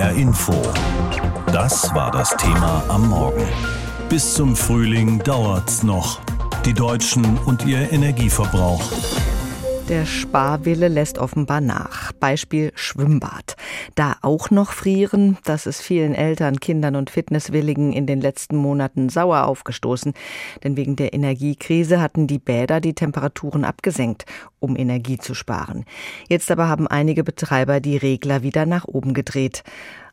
HR Info. Das war das Thema am Morgen. Bis zum Frühling dauert's noch. Die Deutschen und ihr Energieverbrauch. Der Sparwille lässt offenbar nach. Beispiel Schwimmbad. Da auch noch frieren, das ist vielen Eltern, Kindern und Fitnesswilligen in den letzten Monaten sauer aufgestoßen. Denn wegen der Energiekrise hatten die Bäder die Temperaturen abgesenkt, um Energie zu sparen. Jetzt aber haben einige Betreiber die Regler wieder nach oben gedreht.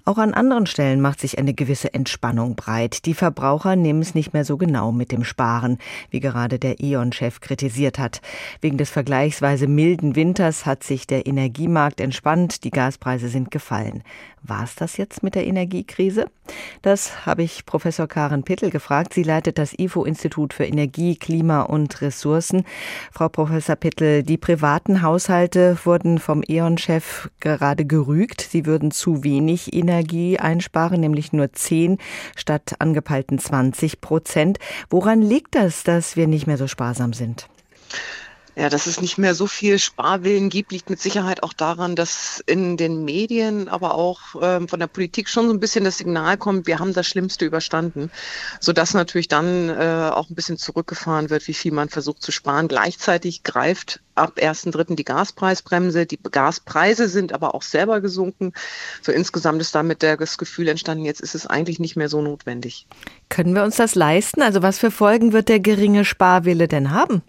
Auch an anderen Stellen macht sich eine gewisse Entspannung breit. Die Verbraucher nehmen es nicht mehr so genau mit dem Sparen, wie gerade der E.ON-Chef kritisiert hat. Wegen des vergleichsweise milden Winters hat sich der Energiemarkt entspannt, die Gaspreise sind gefallen. War es das jetzt mit der Energiekrise? Das habe ich Professor Karen Pittel gefragt. Sie leitet das IFO-Institut für Energie, Klima und Ressourcen. Frau Professor Pittel, die privaten Haushalte wurden vom E.ON-Chef gerade gerügt. Sie würden zu wenig Energie einsparen, nämlich nur 10 statt angepeilten 20 Prozent. Woran liegt das, dass wir nicht mehr so sparsam sind? Ja, dass es nicht mehr so viel Sparwillen gibt, liegt mit Sicherheit auch daran, dass in den Medien, aber auch ähm, von der Politik schon so ein bisschen das Signal kommt, wir haben das Schlimmste überstanden, sodass natürlich dann äh, auch ein bisschen zurückgefahren wird, wie viel man versucht zu sparen. Gleichzeitig greift ab 1.3. die Gaspreisbremse. Die Gaspreise sind aber auch selber gesunken. So insgesamt ist damit das Gefühl entstanden, jetzt ist es eigentlich nicht mehr so notwendig. Können wir uns das leisten? Also was für Folgen wird der geringe Sparwille denn haben?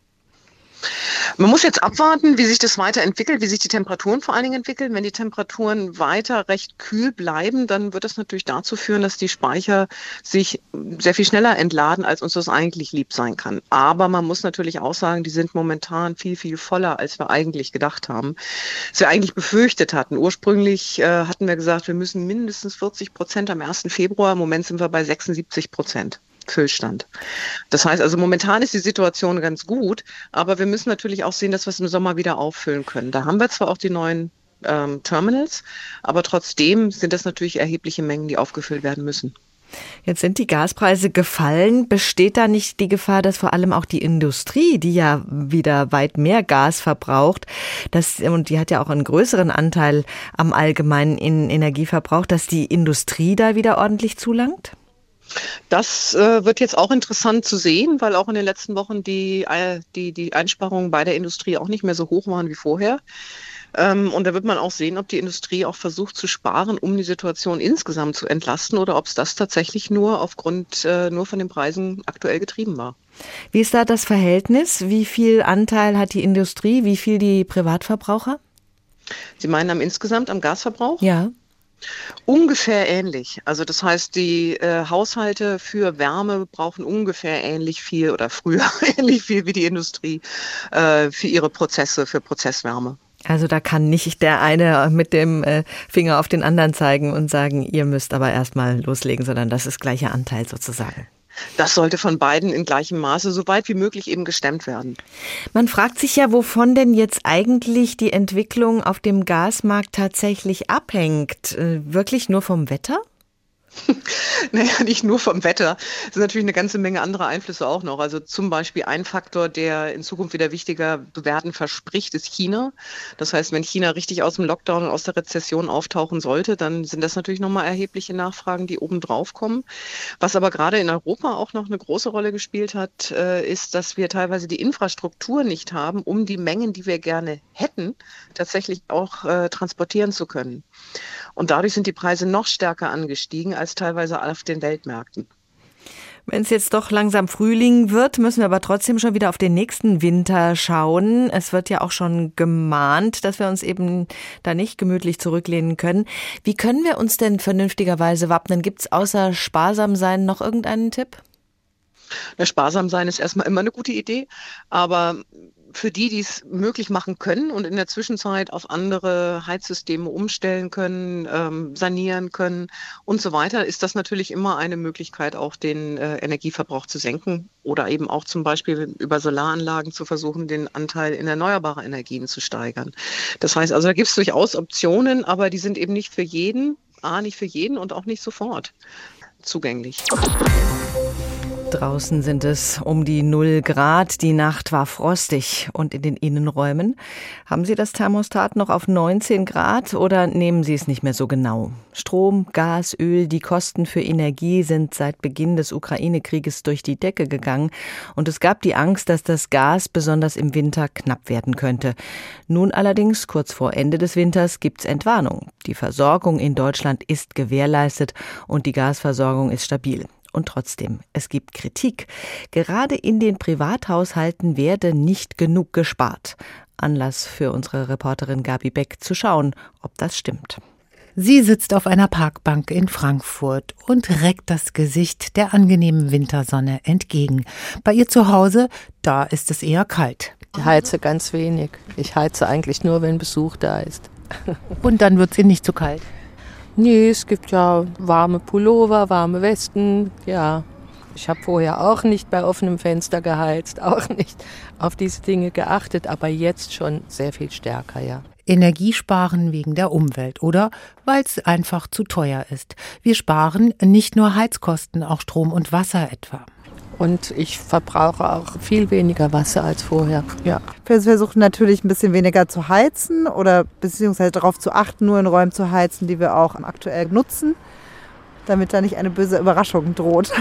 Man muss jetzt abwarten, wie sich das weiterentwickelt, wie sich die Temperaturen vor allen Dingen entwickeln. Wenn die Temperaturen weiter recht kühl bleiben, dann wird das natürlich dazu führen, dass die Speicher sich sehr viel schneller entladen, als uns das eigentlich lieb sein kann. Aber man muss natürlich auch sagen, die sind momentan viel, viel voller, als wir eigentlich gedacht haben. Was wir eigentlich befürchtet hatten. Ursprünglich äh, hatten wir gesagt, wir müssen mindestens 40 Prozent am 1. Februar. Im Moment sind wir bei 76 Prozent. Füllstand. Das heißt also, momentan ist die Situation ganz gut, aber wir müssen natürlich auch sehen, dass wir es im Sommer wieder auffüllen können. Da haben wir zwar auch die neuen ähm, Terminals, aber trotzdem sind das natürlich erhebliche Mengen, die aufgefüllt werden müssen. Jetzt sind die Gaspreise gefallen. Besteht da nicht die Gefahr, dass vor allem auch die Industrie, die ja wieder weit mehr Gas verbraucht, dass, und die hat ja auch einen größeren Anteil am allgemeinen Energieverbrauch, dass die Industrie da wieder ordentlich zulangt? Das äh, wird jetzt auch interessant zu sehen, weil auch in den letzten Wochen die, äh, die, die Einsparungen bei der Industrie auch nicht mehr so hoch waren wie vorher. Ähm, und da wird man auch sehen, ob die Industrie auch versucht zu sparen, um die Situation insgesamt zu entlasten oder ob es das tatsächlich nur aufgrund äh, nur von den Preisen aktuell getrieben war. Wie ist da das Verhältnis? Wie viel Anteil hat die Industrie? Wie viel die Privatverbraucher? Sie meinen am insgesamt am Gasverbrauch? Ja. Ungefähr ähnlich. Also das heißt, die äh, Haushalte für Wärme brauchen ungefähr ähnlich viel oder früher ähnlich viel wie die Industrie äh, für ihre Prozesse, für Prozesswärme. Also da kann nicht der eine mit dem äh, Finger auf den anderen zeigen und sagen, ihr müsst aber erstmal loslegen, sondern das ist gleicher Anteil sozusagen. Das sollte von beiden in gleichem Maße so weit wie möglich eben gestemmt werden. Man fragt sich ja, wovon denn jetzt eigentlich die Entwicklung auf dem Gasmarkt tatsächlich abhängt. Äh, wirklich nur vom Wetter? naja, nicht nur vom Wetter. Es sind natürlich eine ganze Menge anderer Einflüsse auch noch. Also zum Beispiel ein Faktor, der in Zukunft wieder wichtiger werden verspricht, ist China. Das heißt, wenn China richtig aus dem Lockdown und aus der Rezession auftauchen sollte, dann sind das natürlich nochmal erhebliche Nachfragen, die oben drauf kommen. Was aber gerade in Europa auch noch eine große Rolle gespielt hat, äh, ist, dass wir teilweise die Infrastruktur nicht haben, um die Mengen, die wir gerne hätten, tatsächlich auch äh, transportieren zu können. Und dadurch sind die Preise noch stärker angestiegen als teilweise auf den Weltmärkten. Wenn es jetzt doch langsam Frühling wird, müssen wir aber trotzdem schon wieder auf den nächsten Winter schauen. Es wird ja auch schon gemahnt, dass wir uns eben da nicht gemütlich zurücklehnen können. Wie können wir uns denn vernünftigerweise wappnen? Gibt es außer sparsam sein noch irgendeinen Tipp? Ja, sparsam sein ist erstmal immer eine gute Idee, aber für die, die es möglich machen können und in der Zwischenzeit auf andere Heizsysteme umstellen können, ähm, sanieren können und so weiter, ist das natürlich immer eine Möglichkeit, auch den äh, Energieverbrauch zu senken oder eben auch zum Beispiel über Solaranlagen zu versuchen, den Anteil in erneuerbare Energien zu steigern. Das heißt also, da gibt es durchaus Optionen, aber die sind eben nicht für jeden, A, nicht für jeden und auch nicht sofort zugänglich. Draußen sind es um die 0 Grad. Die Nacht war frostig. Und in den Innenräumen? Haben Sie das Thermostat noch auf 19 Grad oder nehmen Sie es nicht mehr so genau? Strom, Gas, Öl, die Kosten für Energie sind seit Beginn des Ukraine-Krieges durch die Decke gegangen. Und es gab die Angst, dass das Gas besonders im Winter knapp werden könnte. Nun allerdings, kurz vor Ende des Winters, gibt's Entwarnung. Die Versorgung in Deutschland ist gewährleistet und die Gasversorgung ist stabil. Und trotzdem, es gibt Kritik. Gerade in den Privathaushalten werde nicht genug gespart. Anlass für unsere Reporterin Gabi Beck zu schauen, ob das stimmt. Sie sitzt auf einer Parkbank in Frankfurt und reckt das Gesicht der angenehmen Wintersonne entgegen. Bei ihr zu Hause, da ist es eher kalt. Ich heize ganz wenig. Ich heize eigentlich nur, wenn Besuch da ist. Und dann wird es Ihnen nicht zu kalt? Nee, es gibt ja warme Pullover, warme Westen, ja. Ich habe vorher auch nicht bei offenem Fenster geheizt, auch nicht auf diese Dinge geachtet, aber jetzt schon sehr viel stärker, ja. Energiesparen wegen der Umwelt oder weil es einfach zu teuer ist. Wir sparen nicht nur Heizkosten, auch Strom und Wasser etwa. Und ich verbrauche auch viel weniger Wasser als vorher. Ja. Wir versuchen natürlich ein bisschen weniger zu heizen oder beziehungsweise darauf zu achten, nur in Räumen zu heizen, die wir auch aktuell nutzen, damit da nicht eine böse Überraschung droht.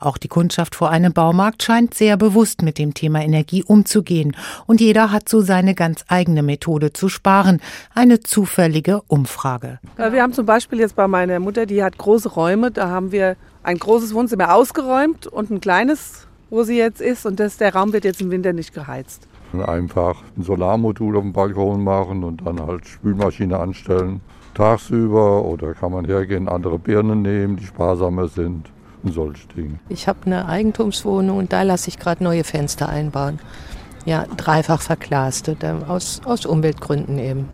Auch die Kundschaft vor einem Baumarkt scheint sehr bewusst mit dem Thema Energie umzugehen. Und jeder hat so seine ganz eigene Methode zu sparen. Eine zufällige Umfrage. Wir haben zum Beispiel jetzt bei meiner Mutter, die hat große Räume, da haben wir ein großes Wohnzimmer ausgeräumt und ein kleines, wo sie jetzt ist. Und das, der Raum wird jetzt im Winter nicht geheizt. Einfach ein Solarmodul auf dem Balkon machen und dann halt Spülmaschine anstellen. Tagsüber oder kann man hergehen, andere Birnen nehmen, die sparsamer sind solche Dinge. Ich habe eine Eigentumswohnung und da lasse ich gerade neue Fenster einbauen. Ja, dreifach verglaste, aus, aus Umweltgründen eben.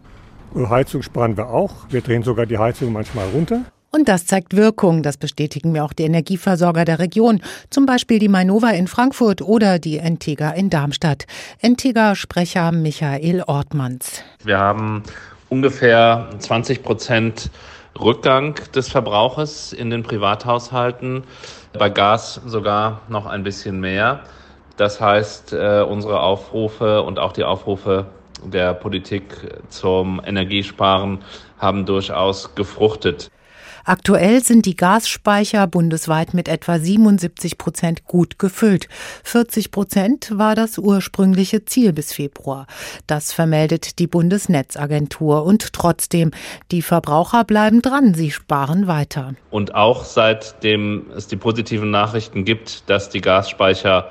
Heizung sparen wir auch. Wir drehen sogar die Heizung manchmal runter. Und das zeigt Wirkung. Das bestätigen mir auch die Energieversorger der Region. Zum Beispiel die Mainova in Frankfurt oder die Entega in Darmstadt. Entega-Sprecher Michael Ortmanns. Wir haben ungefähr 20 Prozent Rückgang des Verbrauches in den Privathaushalten. Bei Gas sogar noch ein bisschen mehr. Das heißt, äh, unsere Aufrufe und auch die Aufrufe der Politik zum Energiesparen haben durchaus gefruchtet. Aktuell sind die Gasspeicher bundesweit mit etwa 77 Prozent gut gefüllt. 40 Prozent war das ursprüngliche Ziel bis Februar. Das vermeldet die Bundesnetzagentur. Und trotzdem, die Verbraucher bleiben dran. Sie sparen weiter. Und auch seitdem es die positiven Nachrichten gibt, dass die Gasspeicher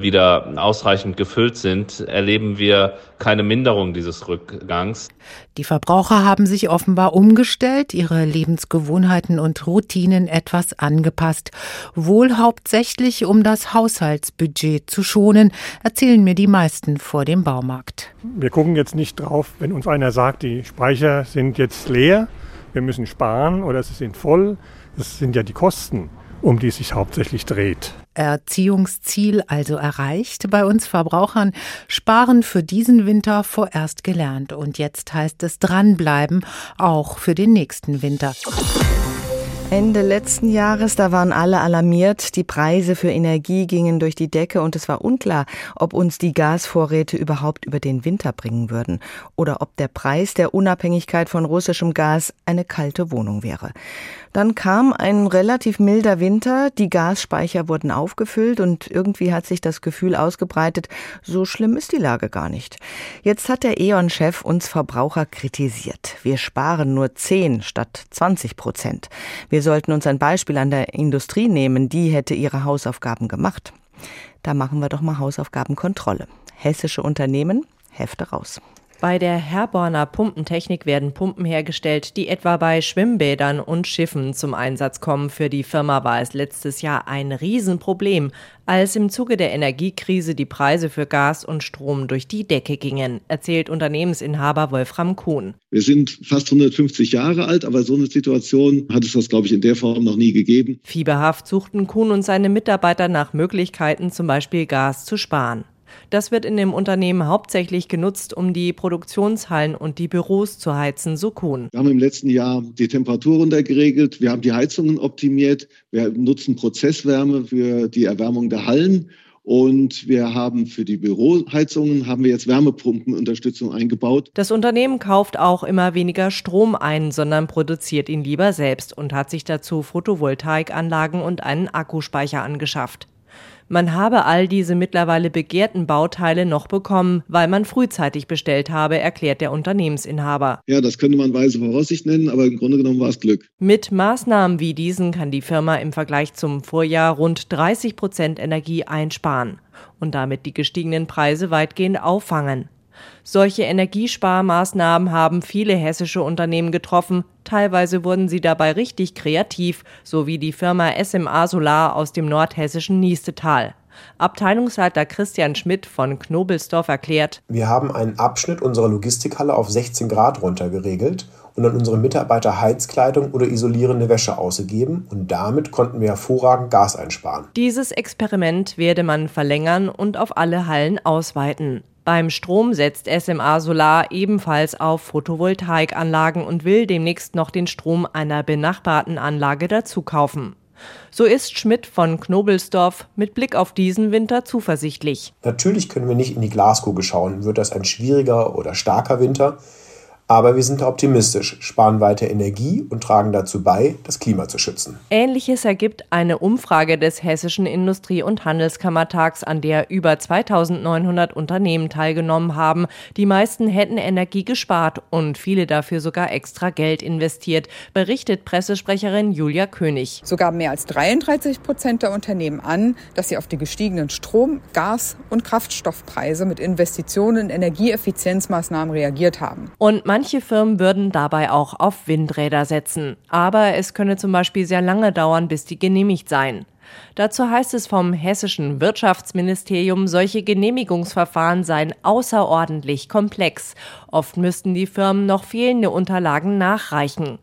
wieder ausreichend gefüllt sind, erleben wir keine Minderung dieses Rückgangs. Die Verbraucher haben sich offenbar umgestellt, ihre Lebensgewohnheiten und Routinen etwas angepasst. Wohl hauptsächlich, um das Haushaltsbudget zu schonen, erzählen mir die meisten vor dem Baumarkt. Wir gucken jetzt nicht drauf, wenn uns einer sagt, die Speicher sind jetzt leer, wir müssen sparen oder sie sind voll. Das sind ja die Kosten um die es sich hauptsächlich dreht. Erziehungsziel also erreicht bei uns Verbrauchern, sparen für diesen Winter vorerst gelernt und jetzt heißt es dranbleiben, auch für den nächsten Winter. Ende letzten Jahres, da waren alle alarmiert. Die Preise für Energie gingen durch die Decke und es war unklar, ob uns die Gasvorräte überhaupt über den Winter bringen würden oder ob der Preis der Unabhängigkeit von russischem Gas eine kalte Wohnung wäre. Dann kam ein relativ milder Winter, die Gasspeicher wurden aufgefüllt und irgendwie hat sich das Gefühl ausgebreitet, so schlimm ist die Lage gar nicht. Jetzt hat der E.ON-Chef uns Verbraucher kritisiert. Wir sparen nur 10 statt 20 Prozent. Wir sollten uns ein Beispiel an der Industrie nehmen, die hätte ihre Hausaufgaben gemacht. Da machen wir doch mal Hausaufgabenkontrolle. Hessische Unternehmen, Hefte raus. Bei der Herborner Pumpentechnik werden Pumpen hergestellt, die etwa bei Schwimmbädern und Schiffen zum Einsatz kommen. Für die Firma war es letztes Jahr ein Riesenproblem, als im Zuge der Energiekrise die Preise für Gas und Strom durch die Decke gingen, erzählt Unternehmensinhaber Wolfram Kuhn. Wir sind fast 150 Jahre alt, aber so eine Situation hat es das, glaube ich, in der Form noch nie gegeben. Fieberhaft suchten Kuhn und seine Mitarbeiter nach Möglichkeiten, zum Beispiel Gas zu sparen. Das wird in dem Unternehmen hauptsächlich genutzt, um die Produktionshallen und die Büros zu heizen, so Kuhn. Wir haben im letzten Jahr die Temperatur runtergeregelt, wir haben die Heizungen optimiert, wir nutzen Prozesswärme für die Erwärmung der Hallen und wir haben für die Büroheizungen haben wir jetzt Wärmepumpenunterstützung eingebaut. Das Unternehmen kauft auch immer weniger Strom ein, sondern produziert ihn lieber selbst und hat sich dazu Photovoltaikanlagen und einen Akkuspeicher angeschafft. Man habe all diese mittlerweile begehrten Bauteile noch bekommen, weil man frühzeitig bestellt habe, erklärt der Unternehmensinhaber. Ja, das könnte man weise Voraussicht nennen, aber im Grunde genommen war es Glück. Mit Maßnahmen wie diesen kann die Firma im Vergleich zum Vorjahr rund 30 Prozent Energie einsparen und damit die gestiegenen Preise weitgehend auffangen. Solche Energiesparmaßnahmen haben viele hessische Unternehmen getroffen. Teilweise wurden sie dabei richtig kreativ, so wie die Firma SMA Solar aus dem nordhessischen Niestetal. Abteilungsleiter Christian Schmidt von Knobelsdorf erklärt, Wir haben einen Abschnitt unserer Logistikhalle auf 16 Grad runtergeregelt und an unsere Mitarbeiter Heizkleidung oder isolierende Wäsche ausgegeben und damit konnten wir hervorragend Gas einsparen. Dieses Experiment werde man verlängern und auf alle Hallen ausweiten. Beim Strom setzt SMA Solar ebenfalls auf Photovoltaikanlagen und will demnächst noch den Strom einer benachbarten Anlage dazu kaufen. So ist Schmidt von Knobelsdorf mit Blick auf diesen Winter zuversichtlich. Natürlich können wir nicht in die Glaskugel schauen, wird das ein schwieriger oder starker Winter. Aber wir sind optimistisch, sparen weiter Energie und tragen dazu bei, das Klima zu schützen. Ähnliches ergibt eine Umfrage des Hessischen Industrie- und Handelskammertags, an der über 2900 Unternehmen teilgenommen haben. Die meisten hätten Energie gespart und viele dafür sogar extra Geld investiert, berichtet Pressesprecherin Julia König. So gaben mehr als 33 Prozent der Unternehmen an, dass sie auf die gestiegenen Strom-, Gas- und Kraftstoffpreise mit Investitionen in Energieeffizienzmaßnahmen reagiert haben. Und Manche Firmen würden dabei auch auf Windräder setzen. Aber es könne zum Beispiel sehr lange dauern, bis die genehmigt seien. Dazu heißt es vom hessischen Wirtschaftsministerium, solche Genehmigungsverfahren seien außerordentlich komplex. Oft müssten die Firmen noch fehlende Unterlagen nachreichen.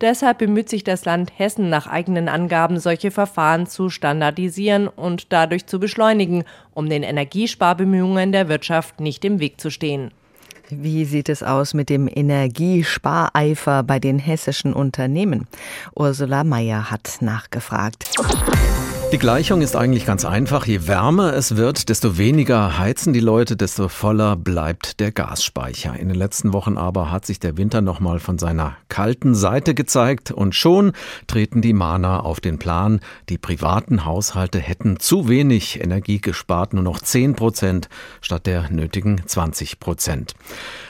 Deshalb bemüht sich das Land Hessen nach eigenen Angaben, solche Verfahren zu standardisieren und dadurch zu beschleunigen, um den Energiesparbemühungen der Wirtschaft nicht im Weg zu stehen. Wie sieht es aus mit dem Energiespareifer bei den hessischen Unternehmen? Ursula Mayer hat nachgefragt. Die Gleichung ist eigentlich ganz einfach. Je wärmer es wird, desto weniger heizen die Leute, desto voller bleibt der Gasspeicher. In den letzten Wochen aber hat sich der Winter nochmal von seiner kalten Seite gezeigt und schon treten die Mahner auf den Plan. Die privaten Haushalte hätten zu wenig Energie gespart, nur noch 10 Prozent statt der nötigen 20 Prozent.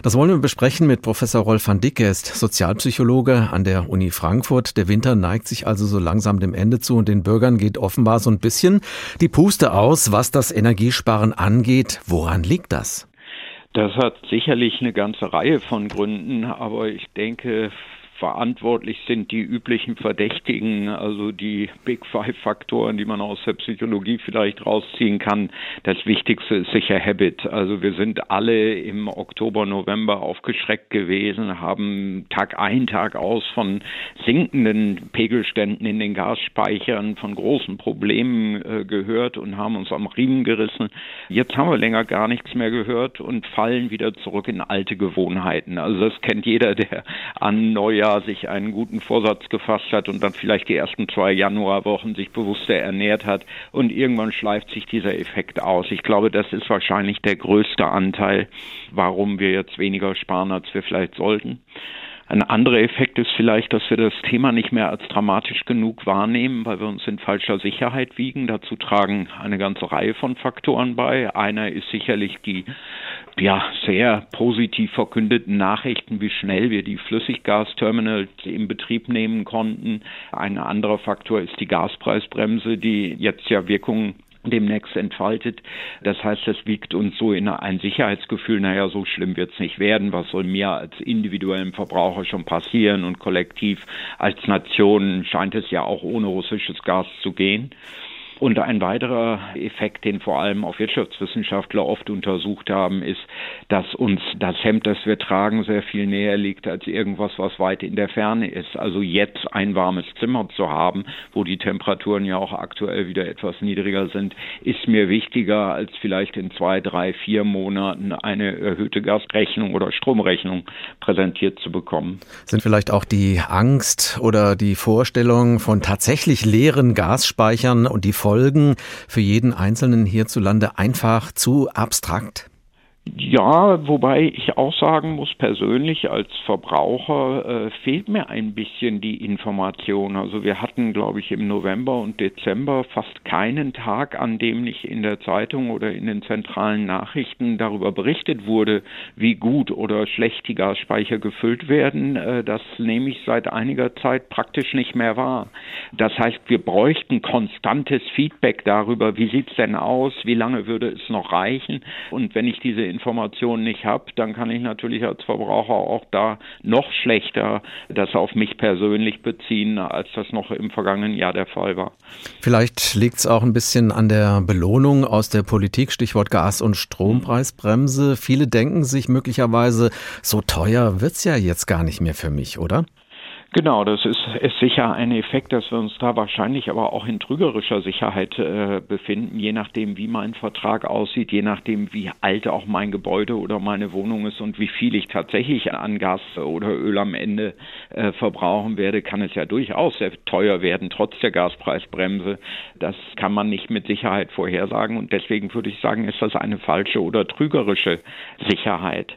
Das wollen wir besprechen mit Professor Rolf van Dick. Er ist Sozialpsychologe an der Uni Frankfurt. Der Winter neigt sich also so langsam dem Ende zu und den Bürgern geht offenbar so ein bisschen die Puste aus, was das Energiesparen angeht. Woran liegt das? Das hat sicherlich eine ganze Reihe von Gründen, aber ich denke, verantwortlich sind die üblichen Verdächtigen, also die Big Five Faktoren, die man aus der Psychologie vielleicht rausziehen kann. Das Wichtigste ist sicher Habit. Also wir sind alle im Oktober, November aufgeschreckt gewesen, haben Tag ein, Tag aus von sinkenden Pegelständen in den Gasspeichern, von großen Problemen äh, gehört und haben uns am Riemen gerissen. Jetzt haben wir länger gar nichts mehr gehört und fallen wieder zurück in alte Gewohnheiten. Also das kennt jeder, der an Neujahr Jahr sich einen guten Vorsatz gefasst hat und dann vielleicht die ersten zwei Januarwochen sich bewusster ernährt hat und irgendwann schleift sich dieser Effekt aus. Ich glaube, das ist wahrscheinlich der größte Anteil, warum wir jetzt weniger sparen, als wir vielleicht sollten. Ein anderer Effekt ist vielleicht, dass wir das Thema nicht mehr als dramatisch genug wahrnehmen, weil wir uns in falscher Sicherheit wiegen. Dazu tragen eine ganze Reihe von Faktoren bei. Einer ist sicherlich die ja, sehr positiv verkündeten Nachrichten, wie schnell wir die Flüssiggasterminals in Betrieb nehmen konnten. Ein anderer Faktor ist die Gaspreisbremse, die jetzt ja Wirkung demnächst entfaltet. Das heißt, das wiegt uns so in ein Sicherheitsgefühl, naja, so schlimm wird es nicht werden, was soll mir als individuellem Verbraucher schon passieren und kollektiv als Nation scheint es ja auch ohne russisches Gas zu gehen. Und ein weiterer Effekt, den vor allem auch Wirtschaftswissenschaftler oft untersucht haben, ist, dass uns das Hemd, das wir tragen, sehr viel näher liegt als irgendwas, was weit in der Ferne ist. Also jetzt ein warmes Zimmer zu haben, wo die Temperaturen ja auch aktuell wieder etwas niedriger sind, ist mir wichtiger, als vielleicht in zwei, drei, vier Monaten eine erhöhte Gasrechnung oder Stromrechnung präsentiert zu bekommen. Sind vielleicht auch die Angst oder die Vorstellung von tatsächlich leeren Gasspeichern und die Folgen für jeden Einzelnen hierzulande einfach zu abstrakt? Ja, wobei ich auch sagen muss, persönlich als Verbraucher äh, fehlt mir ein bisschen die Information. Also wir hatten, glaube ich, im November und Dezember fast keinen Tag, an dem nicht in der Zeitung oder in den zentralen Nachrichten darüber berichtet wurde, wie gut oder schlecht die Gasspeicher gefüllt werden. Äh, das nehme ich seit einiger Zeit praktisch nicht mehr wahr. Das heißt, wir bräuchten konstantes Feedback darüber, wie sieht's denn aus, wie lange würde es noch reichen. Und wenn ich diese Informationen nicht habe, dann kann ich natürlich als Verbraucher auch da noch schlechter das auf mich persönlich beziehen, als das noch im vergangenen Jahr der Fall war. Vielleicht liegt es auch ein bisschen an der Belohnung aus der Politik, Stichwort Gas- und Strompreisbremse. Viele denken sich möglicherweise, so teuer wird es ja jetzt gar nicht mehr für mich, oder? Genau, das ist, ist sicher ein Effekt, dass wir uns da wahrscheinlich aber auch in trügerischer Sicherheit äh, befinden, je nachdem, wie mein Vertrag aussieht, je nachdem, wie alt auch mein Gebäude oder meine Wohnung ist und wie viel ich tatsächlich an Gas oder Öl am Ende äh, verbrauchen werde, kann es ja durchaus sehr teuer werden, trotz der Gaspreisbremse. Das kann man nicht mit Sicherheit vorhersagen und deswegen würde ich sagen, ist das eine falsche oder trügerische Sicherheit.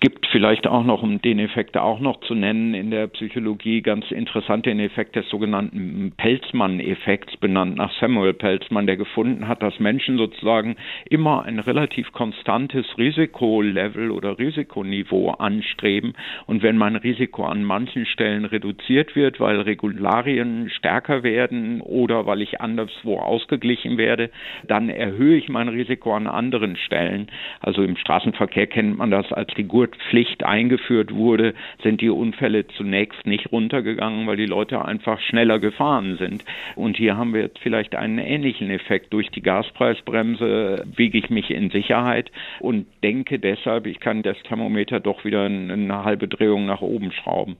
Es gibt vielleicht auch noch, um den Effekt auch noch zu nennen, in der Psychologie ganz interessant den Effekt des sogenannten Pelzmann-Effekts, benannt nach Samuel Pelzmann, der gefunden hat, dass Menschen sozusagen immer ein relativ konstantes Risikolevel oder Risikoniveau anstreben. Und wenn mein Risiko an manchen Stellen reduziert wird, weil Regularien stärker werden oder weil ich anderswo ausgeglichen werde, dann erhöhe ich mein Risiko an anderen Stellen. Also im Straßenverkehr kennt man das als die Gurtpflicht eingeführt wurde, sind die Unfälle zunächst nicht runtergegangen, weil die Leute einfach schneller gefahren sind. Und hier haben wir jetzt vielleicht einen ähnlichen Effekt. Durch die Gaspreisbremse wiege ich mich in Sicherheit und denke deshalb, ich kann das Thermometer doch wieder eine halbe Drehung nach oben schrauben.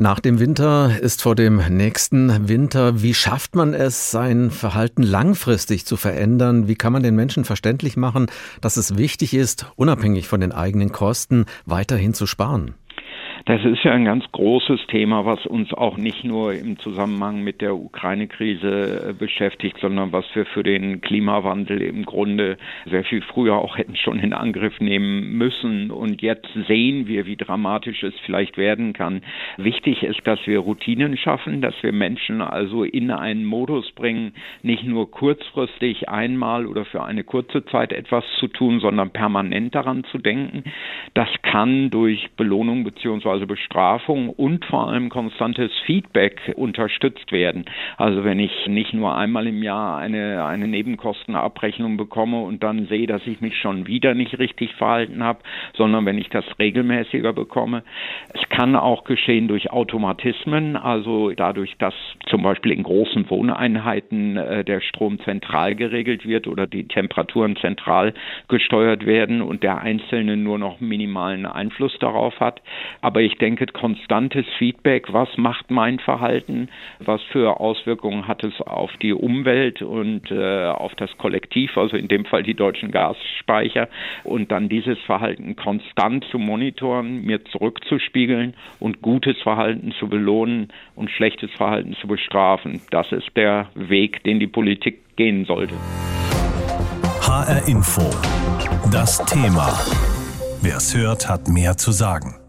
Nach dem Winter ist vor dem nächsten Winter. Wie schafft man es, sein Verhalten langfristig zu verändern? Wie kann man den Menschen verständlich machen, dass es wichtig ist, unabhängig von den eigenen Kosten weiterhin zu sparen? Das ist ja ein ganz großes Thema, was uns auch nicht nur im Zusammenhang mit der Ukraine-Krise äh, beschäftigt, sondern was wir für den Klimawandel im Grunde sehr viel früher auch hätten schon in Angriff nehmen müssen. Und jetzt sehen wir, wie dramatisch es vielleicht werden kann. Wichtig ist, dass wir Routinen schaffen, dass wir Menschen also in einen Modus bringen, nicht nur kurzfristig einmal oder für eine kurze Zeit etwas zu tun, sondern permanent daran zu denken. Das kann durch Belohnung bzw also Bestrafung und vor allem konstantes Feedback unterstützt werden. Also wenn ich nicht nur einmal im Jahr eine, eine Nebenkostenabrechnung bekomme und dann sehe, dass ich mich schon wieder nicht richtig verhalten habe, sondern wenn ich das regelmäßiger bekomme. Es kann auch geschehen durch Automatismen, also dadurch, dass zum Beispiel in großen Wohneinheiten äh, der Strom zentral geregelt wird oder die Temperaturen zentral gesteuert werden und der Einzelne nur noch minimalen Einfluss darauf hat. Aber ich denke, konstantes Feedback, was macht mein Verhalten, was für Auswirkungen hat es auf die Umwelt und äh, auf das Kollektiv, also in dem Fall die deutschen Gasspeicher, und dann dieses Verhalten konstant zu monitoren, mir zurückzuspiegeln und gutes Verhalten zu belohnen und schlechtes Verhalten zu bestrafen. Das ist der Weg, den die Politik gehen sollte. HR Info. Das Thema. Wer es hört, hat mehr zu sagen.